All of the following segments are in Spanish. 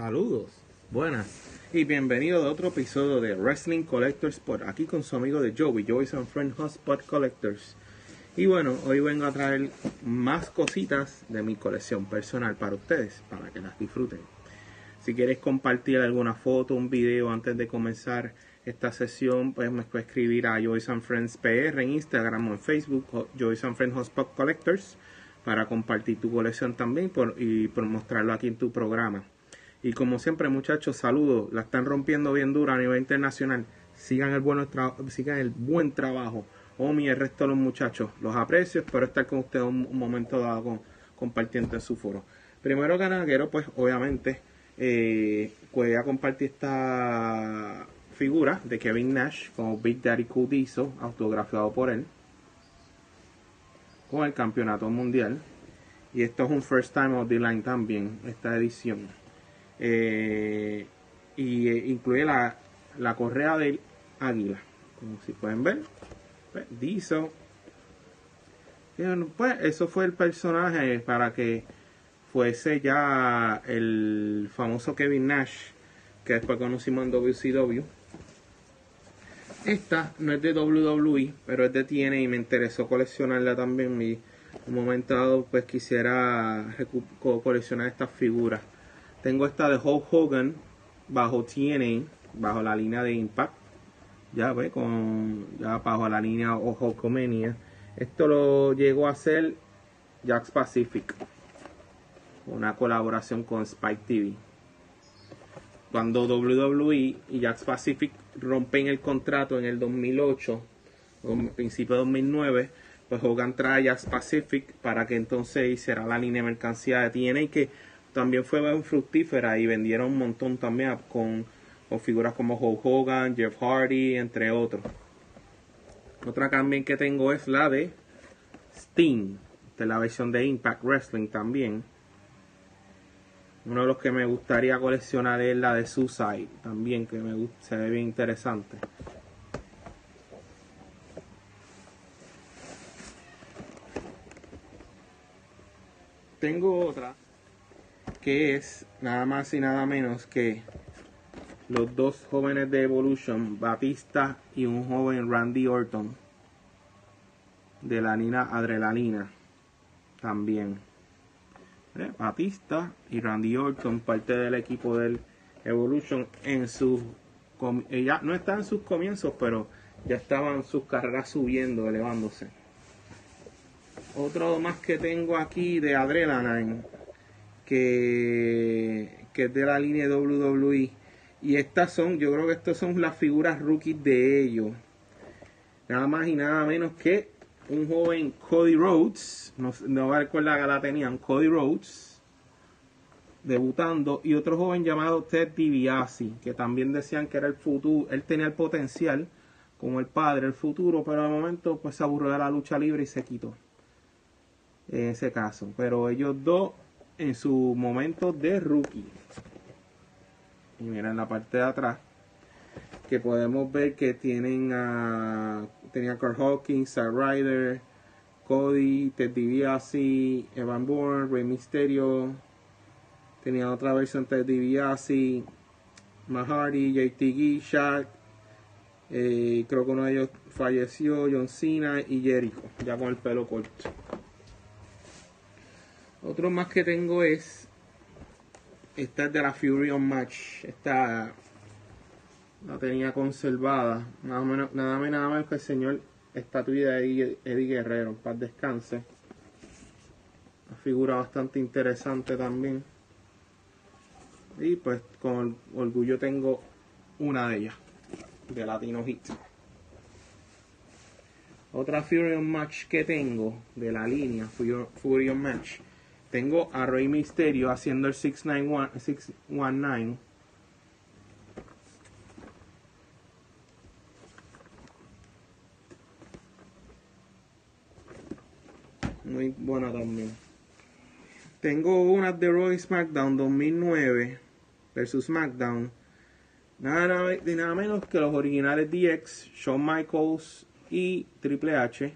Saludos, buenas y bienvenido a otro episodio de Wrestling Collectors Spot, aquí con su amigo de Joey, Joey's and Friend Hotspot Collectors. Y bueno, hoy vengo a traer más cositas de mi colección personal para ustedes, para que las disfruten. Si quieres compartir alguna foto, un video antes de comenzar esta sesión, pues me puedes escribir a Joyce and Friends PR en Instagram o en Facebook, Joyce and Friends Hotspot Collectors, para compartir tu colección también y por mostrarlo aquí en tu programa. Y como siempre, muchachos, saludos. La están rompiendo bien dura a nivel internacional. Sigan el, bueno sigan el buen trabajo. Omi y el resto de los muchachos. Los aprecio. Espero estar con ustedes un, momento dado compartiendo en su foro. Primero que pues obviamente, eh, voy a compartir esta figura de Kevin Nash como Big Daddy Cudizo, autografiado por él, con el campeonato mundial. Y esto es un first time of the line también, esta edición. Eh, y eh, incluye la, la, correa del águila, como si pueden ver. Pues. Pues eso fue el personaje para que fuese ya el famoso Kevin Nash, que después conocimos en WCW. Esta no es de WWE, pero es de TNA y me interesó coleccionarla también. Un momento dado, pues quisiera coleccionar estas figuras. Tengo esta de Hulk Hogan bajo TNA, bajo la línea de Impact. Ya ve, con ya bajo la línea Hulkamania. Esto lo llegó a hacer Jax Pacific. Una colaboración con Spike TV. Cuando WWE y Jax Pacific rompen el contrato en el 2008, principio de 2009, pues Hogan trae a Jax Pacific para que entonces hiciera la línea de mercancía de TNA que también fue muy fructífera y vendieron un montón también con, figuras como Hulk Hogan, Jeff Hardy, entre otros. Otra también que tengo es la de Sting, de la versión de Impact Wrestling también. Uno de los que me gustaría coleccionar es la de Suicide, también que me gusta, se ve bien interesante. Tengo otra que es nada más y nada menos que los dos jóvenes de Evolution, Batista y un joven Randy Orton, de la Nina Adrenalina, también. ¿Eh? Batista y Randy Orton, parte del equipo del Evolution, en su eh, ya no están en sus comienzos, pero ya estaban sus carreras subiendo, elevándose. Otro más que tengo aquí de Adrenaline que, es de la línea WWE. Y estas son, yo creo que estas son las figuras rookies de ellos. Nada más y nada menos que un joven Cody Rhodes, no, no voy a que la tenían, Cody Rhodes, debutando, y otro joven llamado Ted DiBiase, que también decían que era el futuro, él tenía el potencial como el padre, el futuro, pero al momento pues se aburrió de la lucha libre y se quitó en ese caso. Pero ellos dos en su momento de rookie. Y mira en la parte de atrás que podemos ver que tienen a tenía Carl Hawkins, Zack Ryder, Cody, Ted DiBiase, Evan Bourne, Rey Mysterio, tenía otra versión Ted DiBiase, Mahardy, JT Gee, Shaq, eh, creo que uno de ellos falleció, John Cena y Jericho, ya con el pelo corto. Otro más que tengo es esta es de la Fury on Match. Esta la tenía conservada. Nada menos, nada menos, que el señor estatuilla de Eddie, Guerrero. Paz descanse. Una figura bastante interesante también. Y pues con orgullo tengo una de ellas. De Latino Hit. Otra Fury on Match que tengo de la línea Fury on Match tengo a Rey Misterio haciendo el 619. Muy buena también. Tengo una de Roy SmackDown 2009 versus SmackDown. Nada, nada menos que los originales DX, Shawn Michaels y Triple H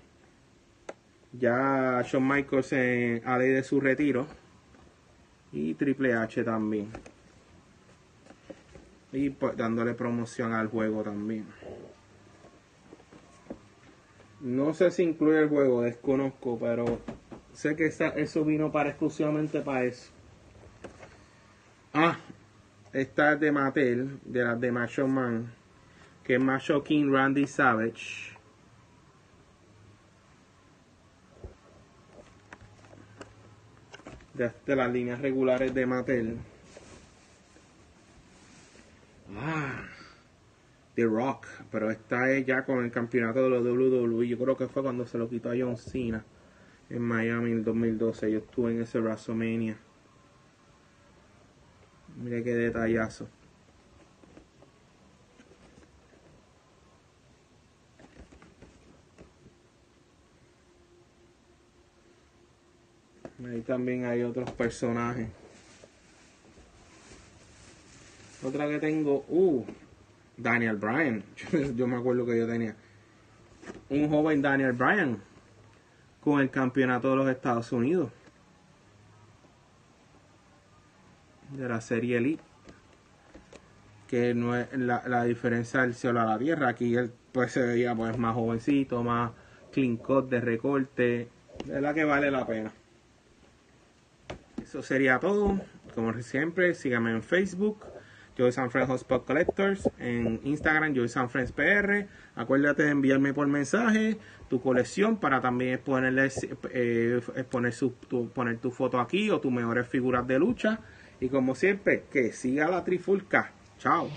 ya Shawn Michaels a ley de su retiro. Y Triple H también. y pues, dándole promoción al juego también. No sé si incluye el juego, desconozco, pero sé que eso vino para exclusivamente para eso. Ah, esta es de Mattel, de las de Macho Man, que es Macho King Randy Savage. De, las líneas regulares de Mattel. Ah, The Rock, pero esta es ya con el campeonato de los WWE. Yo creo que fue cuando se lo quitó a John Cena en Miami en 2012. Yo estuve en ese WrestleMania. Mire qué detallazo. Ahí también hay otros personajes. Otra que tengo, uh, Daniel Bryan. Yo, me acuerdo que yo tenía un joven Daniel Bryan con el campeonato de los Estados Unidos. De la serie Elite. Que no es la, diferencia del cielo a la tierra. Aquí él pues se veía pues más jovencito más clean cut de recorte. De la que vale la pena eso sería todo como siempre síganme en Facebook Joy Sanfred Hotspot Collectors, en Instagram Joy Sanfred PR. Acuérdate de enviarme por mensaje tu colección para también ponerle, eh, poner, su, tu, poner tu foto aquí o tus mejores figuras de lucha. Y como siempre, que siga la trifulca. Chao.